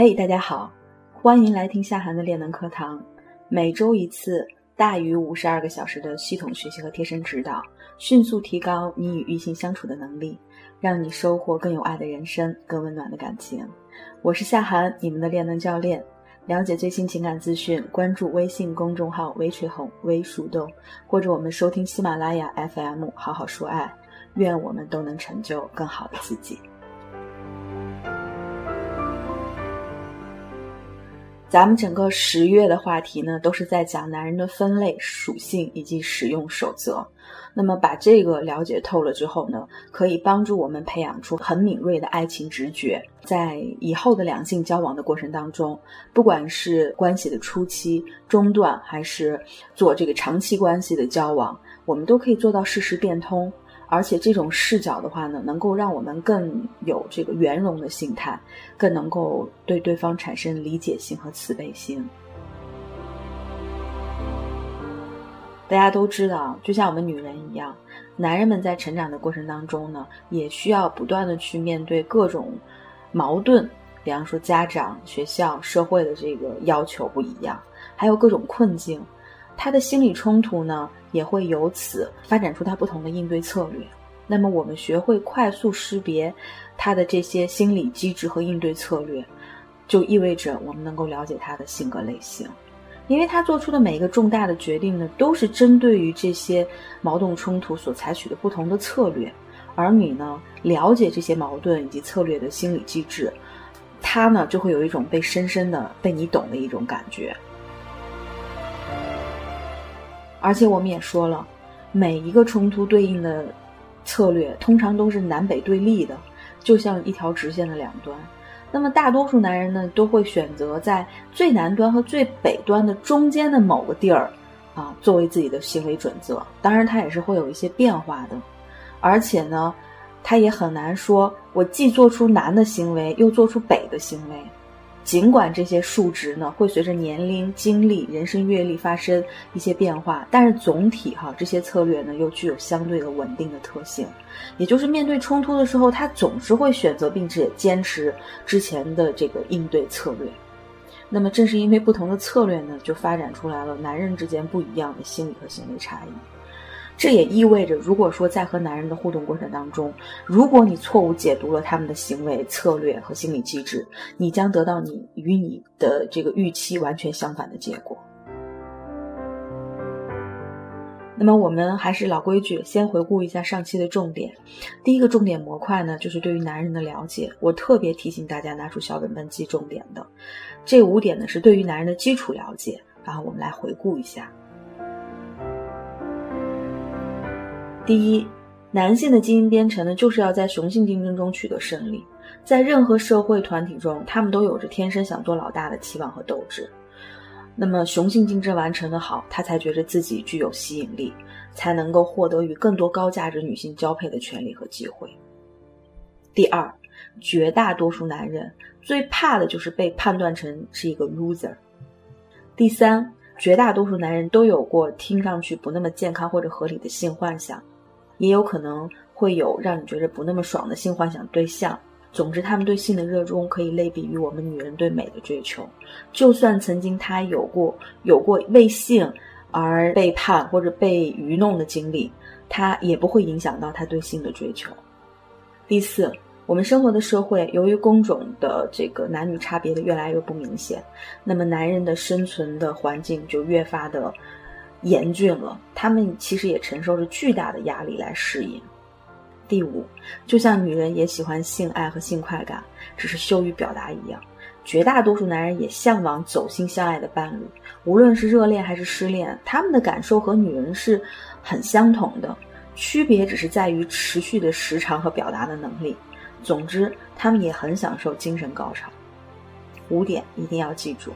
嘿，大家好，欢迎来听夏涵的练能课堂。每周一次，大于五十二个小时的系统学习和贴身指导，迅速提高你与异性相处的能力，让你收获更有爱的人生，更温暖的感情。我是夏涵，你们的练能教练。了解最新情感资讯，关注微信公众号“微吹红微树洞”，或者我们收听喜马拉雅 FM“ 好好说爱”。愿我们都能成就更好的自己。咱们整个十月的话题呢，都是在讲男人的分类属性以及使用守则。那么把这个了解透了之后呢，可以帮助我们培养出很敏锐的爱情直觉，在以后的两性交往的过程当中，不管是关系的初期、中段，还是做这个长期关系的交往，我们都可以做到事事变通。而且这种视角的话呢，能够让我们更有这个圆融的心态，更能够对对方产生理解性和慈悲心。大家都知道，就像我们女人一样，男人们在成长的过程当中呢，也需要不断的去面对各种矛盾，比方说家长、学校、社会的这个要求不一样，还有各种困境。他的心理冲突呢，也会由此发展出他不同的应对策略。那么，我们学会快速识别他的这些心理机制和应对策略，就意味着我们能够了解他的性格类型。因为他做出的每一个重大的决定呢，都是针对于这些矛盾冲突所采取的不同的策略。而你呢，了解这些矛盾以及策略的心理机制，他呢，就会有一种被深深的被你懂的一种感觉。而且我们也说了，每一个冲突对应的策略通常都是南北对立的，就像一条直线的两端。那么大多数男人呢，都会选择在最南端和最北端的中间的某个地儿，啊，作为自己的行为准则。当然，他也是会有一些变化的，而且呢，他也很难说我既做出南的行为，又做出北的行为。尽管这些数值呢会随着年龄、经历、人生阅历发生一些变化，但是总体哈这些策略呢又具有相对的稳定的特性，也就是面对冲突的时候，他总是会选择并且坚持之前的这个应对策略。那么正是因为不同的策略呢，就发展出来了男人之间不一样的心理和行为差异。这也意味着，如果说在和男人的互动过程当中，如果你错误解读了他们的行为策略和心理机制，你将得到你与你的这个预期完全相反的结果。那么我们还是老规矩，先回顾一下上期的重点。第一个重点模块呢，就是对于男人的了解。我特别提醒大家拿出小本本记重点的。这五点呢，是对于男人的基础了解。然后我们来回顾一下。第一，男性的基因编程呢，就是要在雄性竞争中取得胜利。在任何社会团体中，他们都有着天生想做老大的期望和斗志。那么，雄性竞争完成的好，他才觉得自己具有吸引力，才能够获得与更多高价值女性交配的权利和机会。第二，绝大多数男人最怕的就是被判断成是一个 loser。第三，绝大多数男人都有过听上去不那么健康或者合理的性幻想。也有可能会有让你觉得不那么爽的性幻想对象。总之，他们对性的热衷可以类比于我们女人对美的追求。就算曾经他有过有过为性而背叛或者被愚弄的经历，他也不会影响到他对性的追求。第四，我们生活的社会由于工种的这个男女差别的越来越不明显，那么男人的生存的环境就越发的。严峻了，他们其实也承受着巨大的压力来适应。第五，就像女人也喜欢性爱和性快感，只是羞于表达一样，绝大多数男人也向往走心相爱的伴侣，无论是热恋还是失恋，他们的感受和女人是很相同的，区别只是在于持续的时长和表达的能力。总之，他们也很享受精神高潮。五点一定要记住。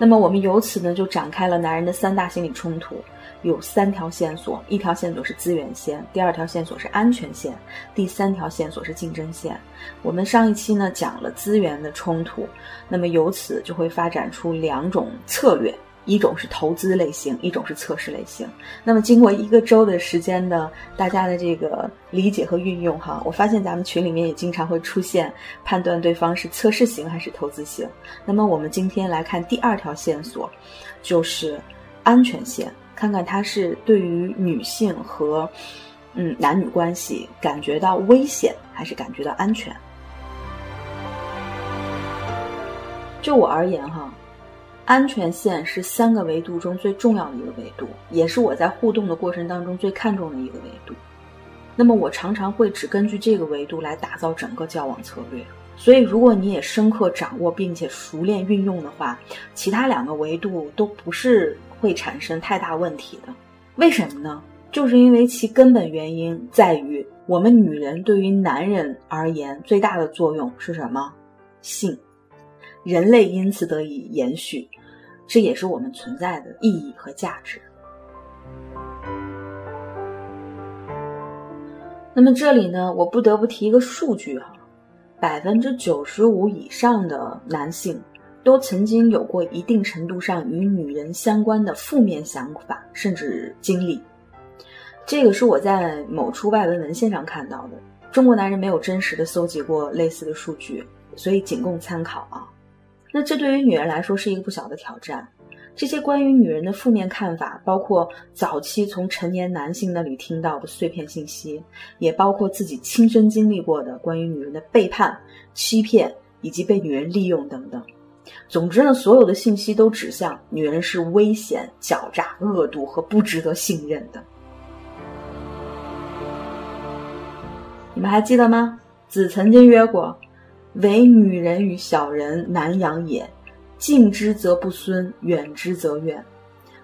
那么我们由此呢，就展开了男人的三大心理冲突，有三条线索，一条线索是资源线，第二条线索是安全线，第三条线索是竞争线。我们上一期呢讲了资源的冲突，那么由此就会发展出两种策略，一种是投资类型，一种是测试类型。那么经过一个周的时间的大家的这个理解和运用哈，我发现咱们群里面也经常会出现判断对方是测试型还是投资型。那么我们今天来看第二条线索，就是安全线，看看它是对于女性和嗯男女关系感觉到危险还是感觉到安全。就我而言哈。安全线是三个维度中最重要的一个维度，也是我在互动的过程当中最看重的一个维度。那么我常常会只根据这个维度来打造整个交往策略。所以，如果你也深刻掌握并且熟练运用的话，其他两个维度都不是会产生太大问题的。为什么呢？就是因为其根本原因在于，我们女人对于男人而言最大的作用是什么？性，人类因此得以延续。这也是我们存在的意义和价值。那么这里呢，我不得不提一个数据哈，百分之九十五以上的男性都曾经有过一定程度上与女人相关的负面想法，甚至经历。这个是我在某处外文文献上看到的，中国男人没有真实的搜集过类似的数据，所以仅供参考啊。那这对于女人来说是一个不小的挑战。这些关于女人的负面看法，包括早期从成年男性那里听到的碎片信息，也包括自己亲身经历过的关于女人的背叛、欺骗以及被女人利用等等。总之呢，所有的信息都指向女人是危险、狡诈、恶毒和不值得信任的。你们还记得吗？子曾经曰过。唯女人与小人难养也，近之则不孙，远之则怨。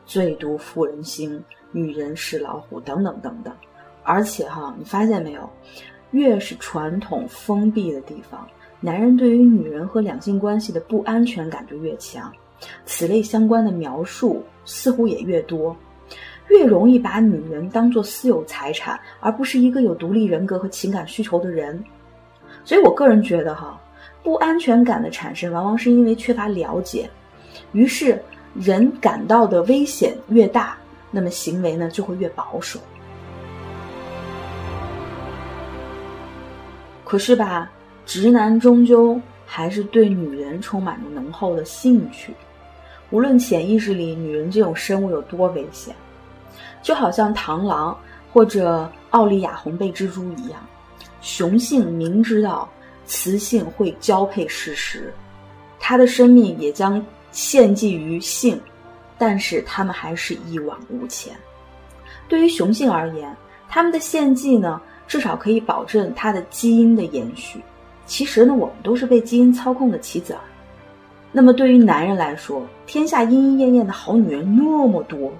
最毒妇人心，女人是老虎，等等等等。而且哈，你发现没有，越是传统封闭的地方，男人对于女人和两性关系的不安全感就越强。此类相关的描述似乎也越多，越容易把女人当作私有财产，而不是一个有独立人格和情感需求的人。所以我个人觉得，哈，不安全感的产生往往是因为缺乏了解，于是人感到的危险越大，那么行为呢就会越保守。可是吧，直男终究还是对女人充满着浓厚的兴趣，无论潜意识里女人这种生物有多危险，就好像螳螂或者奥利亚红背蜘蛛一样。雄性明知道雌性会交配失实，他的生命也将献祭于性，但是他们还是一往无前。对于雄性而言，他们的献祭呢，至少可以保证他的基因的延续。其实呢，我们都是被基因操控的棋子儿。那么对于男人来说，天下莺莺燕燕的好女人那么多，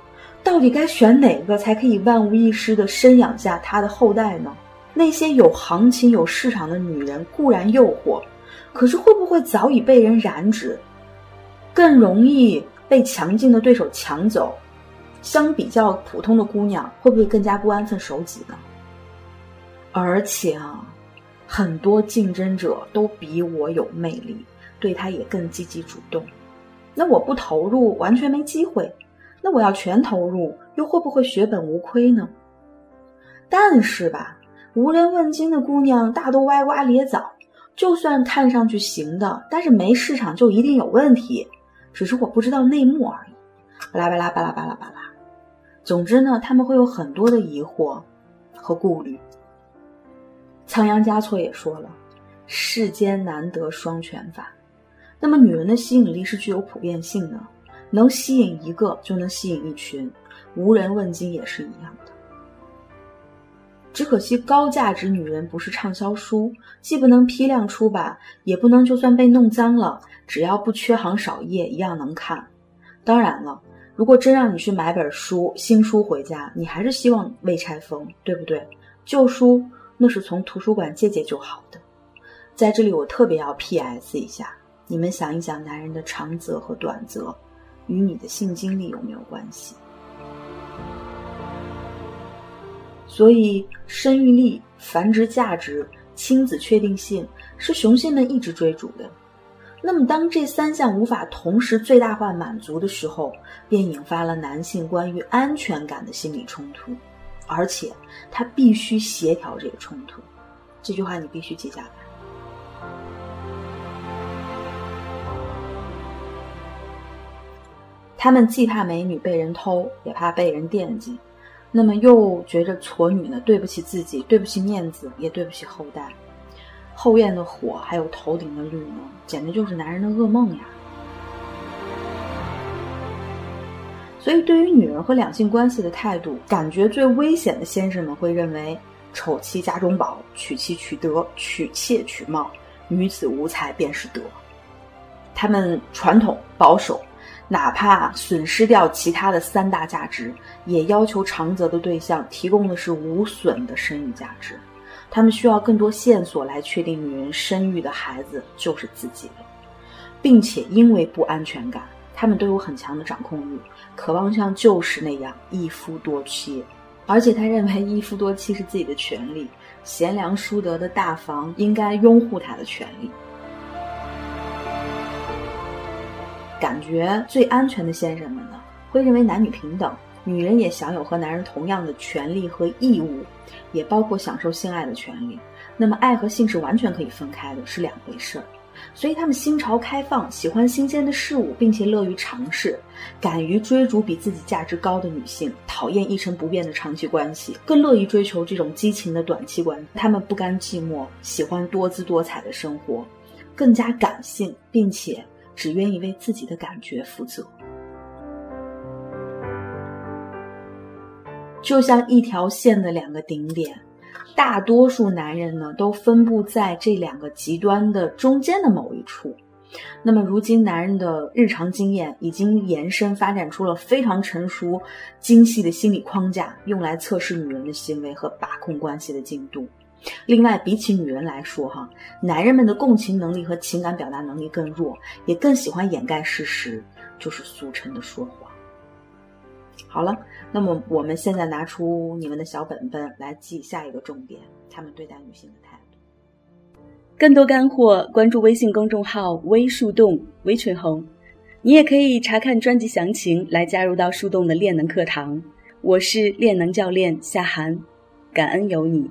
到底该选哪个才可以万无一失的生养下他的后代呢？那些有行情、有市场的女人固然诱惑，可是会不会早已被人染指，更容易被强劲的对手抢走？相比较普通的姑娘，会不会更加不安分守己呢？而且啊，很多竞争者都比我有魅力，对他也更积极主动。那我不投入，完全没机会；那我要全投入，又会不会血本无亏呢？但是吧。无人问津的姑娘大都歪瓜裂枣，就算看上去行的，但是没市场就一定有问题，只是我不知道内幕而已。巴拉巴拉巴拉巴拉巴拉。总之呢，他们会有很多的疑惑和顾虑。仓央嘉措也说了，世间难得双全法。那么女人的吸引力是具有普遍性的，能吸引一个就能吸引一群，无人问津也是一样的。只可惜高价值女人不是畅销书，既不能批量出版，也不能就算被弄脏了，只要不缺行少页一样能看。当然了，如果真让你去买本书新书回家，你还是希望未拆封，对不对？旧书那是从图书馆借借就好的。在这里我特别要 P.S. 一下，你们想一想，男人的长则和短则，与你的性经历有没有关系？所以，生育力、繁殖价值、亲子确定性是雄性们一直追逐的。那么，当这三项无法同时最大化满足的时候，便引发了男性关于安全感的心理冲突，而且他必须协调这个冲突。这句话你必须记下来。他们既怕美女被人偷，也怕被人惦记，那么又觉着矬女呢对不起自己，对不起面子，也对不起后代。后院的火，还有头顶的绿呢，简直就是男人的噩梦呀。所以，对于女人和两性关系的态度，感觉最危险的先生们会认为：丑妻家中宝，娶妻娶德，娶妾娶貌，女子无才便是德。他们传统保守，哪怕损失掉其他的三大价值，也要求长泽的对象提供的是无损的生育价值。他们需要更多线索来确定女人生育的孩子就是自己的，并且因为不安全感，他们都有很强的掌控欲，渴望像旧时那样一夫多妻。而且他认为一夫多妻是自己的权利，贤良淑德的大房应该拥护他的权利。感觉最安全的先生们呢，会认为男女平等。女人也享有和男人同样的权利和义务，也包括享受性爱的权利。那么，爱和性是完全可以分开的，是两回事儿。所以，他们心潮开放，喜欢新鲜的事物，并且乐于尝试，敢于追逐比自己价值高的女性，讨厌一成不变的长期关系，更乐于追求这种激情的短期关系。他们不甘寂寞，喜欢多姿多彩的生活，更加感性，并且只愿意为自己的感觉负责。就像一条线的两个顶点，大多数男人呢都分布在这两个极端的中间的某一处。那么，如今男人的日常经验已经延伸发展出了非常成熟、精细的心理框架，用来测试女人的行为和把控关系的进度。另外，比起女人来说，哈，男人们的共情能力和情感表达能力更弱，也更喜欢掩盖事实，就是俗称的说谎。好了，那么我们现在拿出你们的小本本来记下一个重点：他们对待女性的态度。更多干货，关注微信公众号“微树洞”微群红，你也可以查看专辑详情来加入到树洞的练能课堂。我是练能教练夏涵，感恩有你。